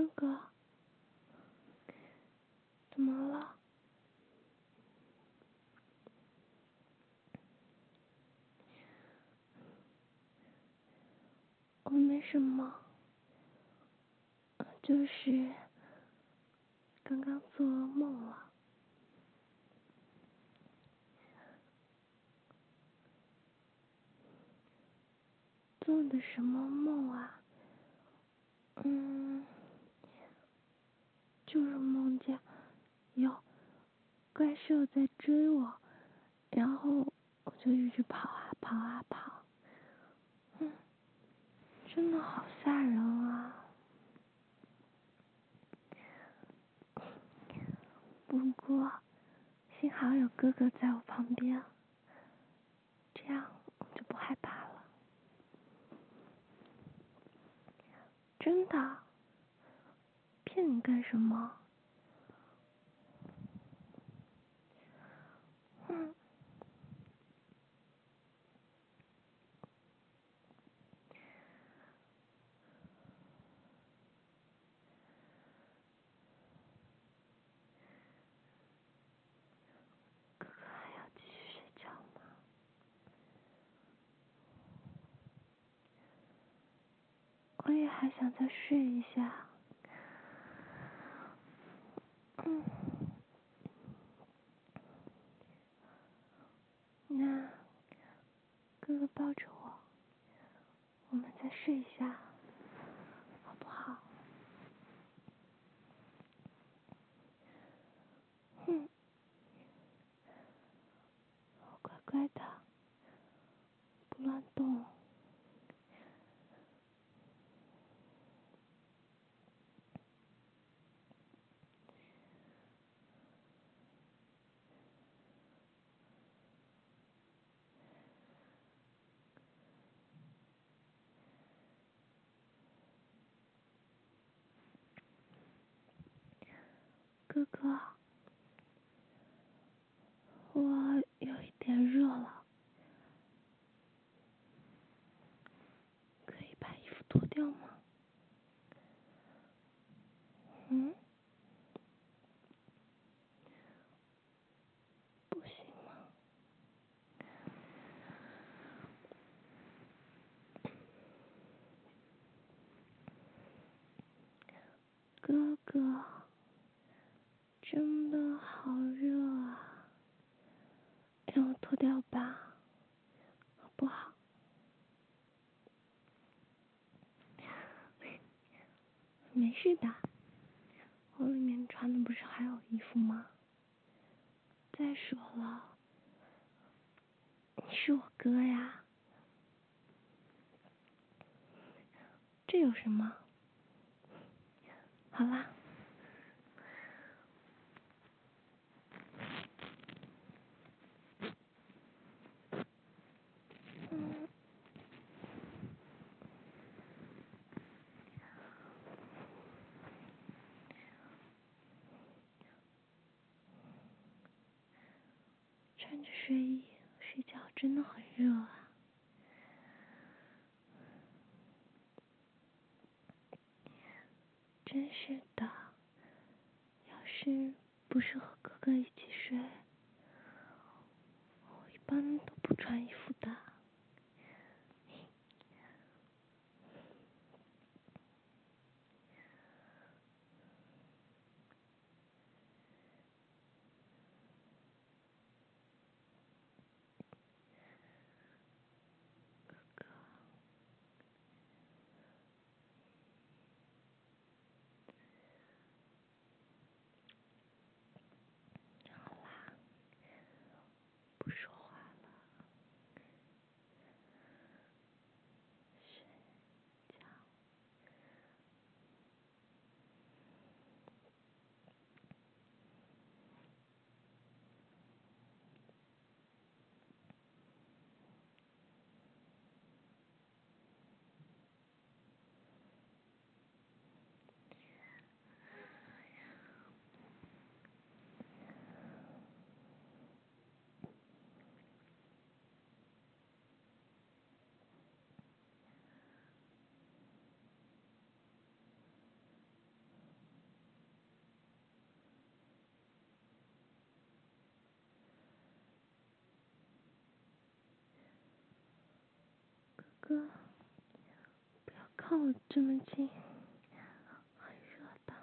哥哥，怎么了？我没什么，就是刚刚做噩梦了。做的什么梦啊？嗯。就是梦见有怪兽在追我，然后我就一直跑啊跑啊跑，嗯，真的好吓人啊！不过幸好有哥哥在我旁边，这样我就不害怕了。真的。骗你干什么？嗯。哥哥还要继续睡觉吗？我也还想再睡一下。嗯，那哥哥抱着我，我们再睡一下，好不好？哼，乖乖的，不乱动。哥哥，我有一点热了，可以把衣服脱掉吗？嗯？不行吗？哥哥。真的好热啊！让我脱掉吧，好不好？没事的，我里面穿的不是还有衣服吗？再说了，你是我哥呀，这有什么？好啦。穿着睡衣睡觉真的很热啊。真是的，要是不是和哥哥一起睡，我一般都不穿衣服的。哥，不要靠我这么近，很热的。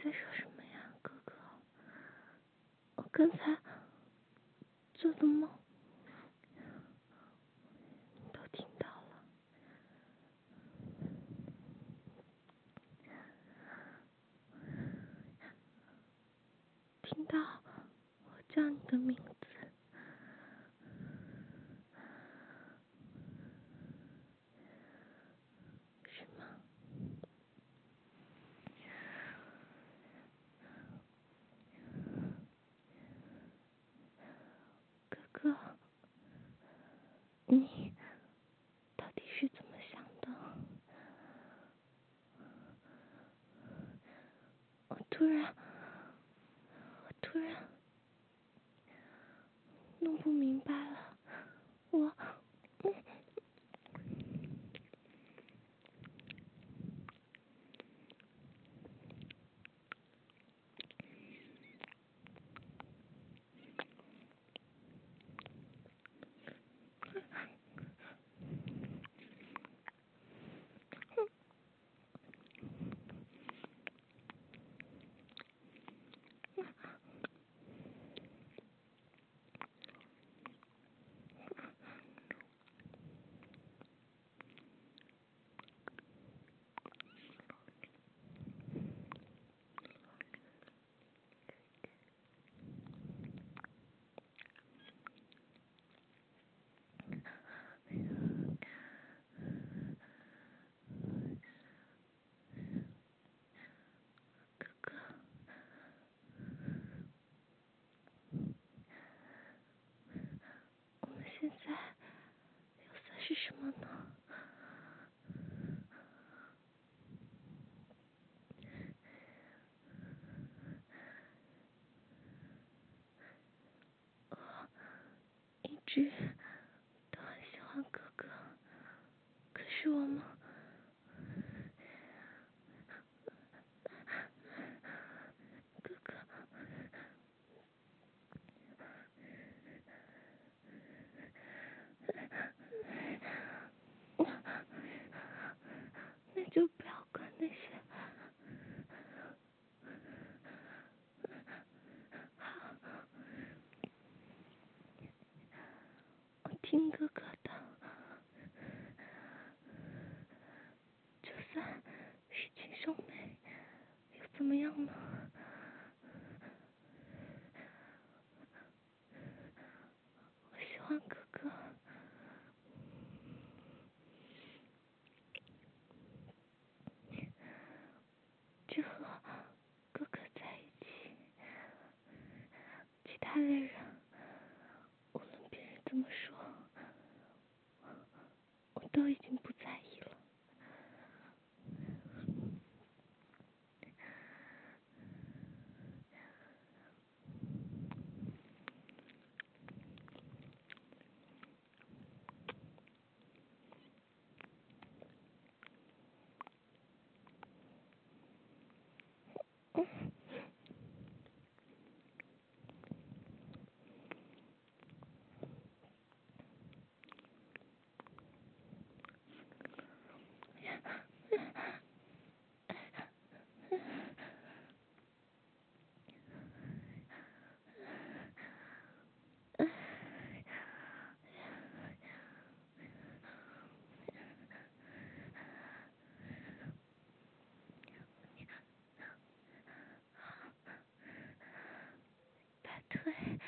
在说什么呀，哥哥？我刚才做的梦听哥哥的，就算是亲兄妹，又怎么样呢？我喜欢哥哥，就和哥哥在一起，其他的人，无论别人怎么说。都已经不对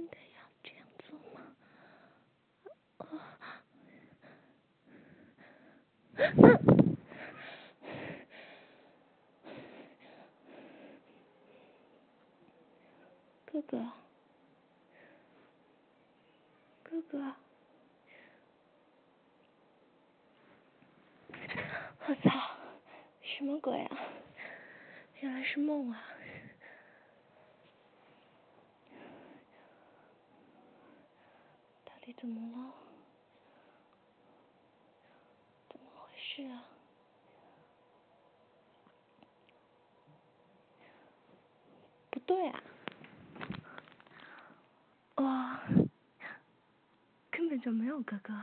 真的要这样做吗？啊！哥哥，哥哥，我操，什么鬼啊？原来是梦啊！怎么了？怎么回事啊？不对啊！我根本就没有哥哥。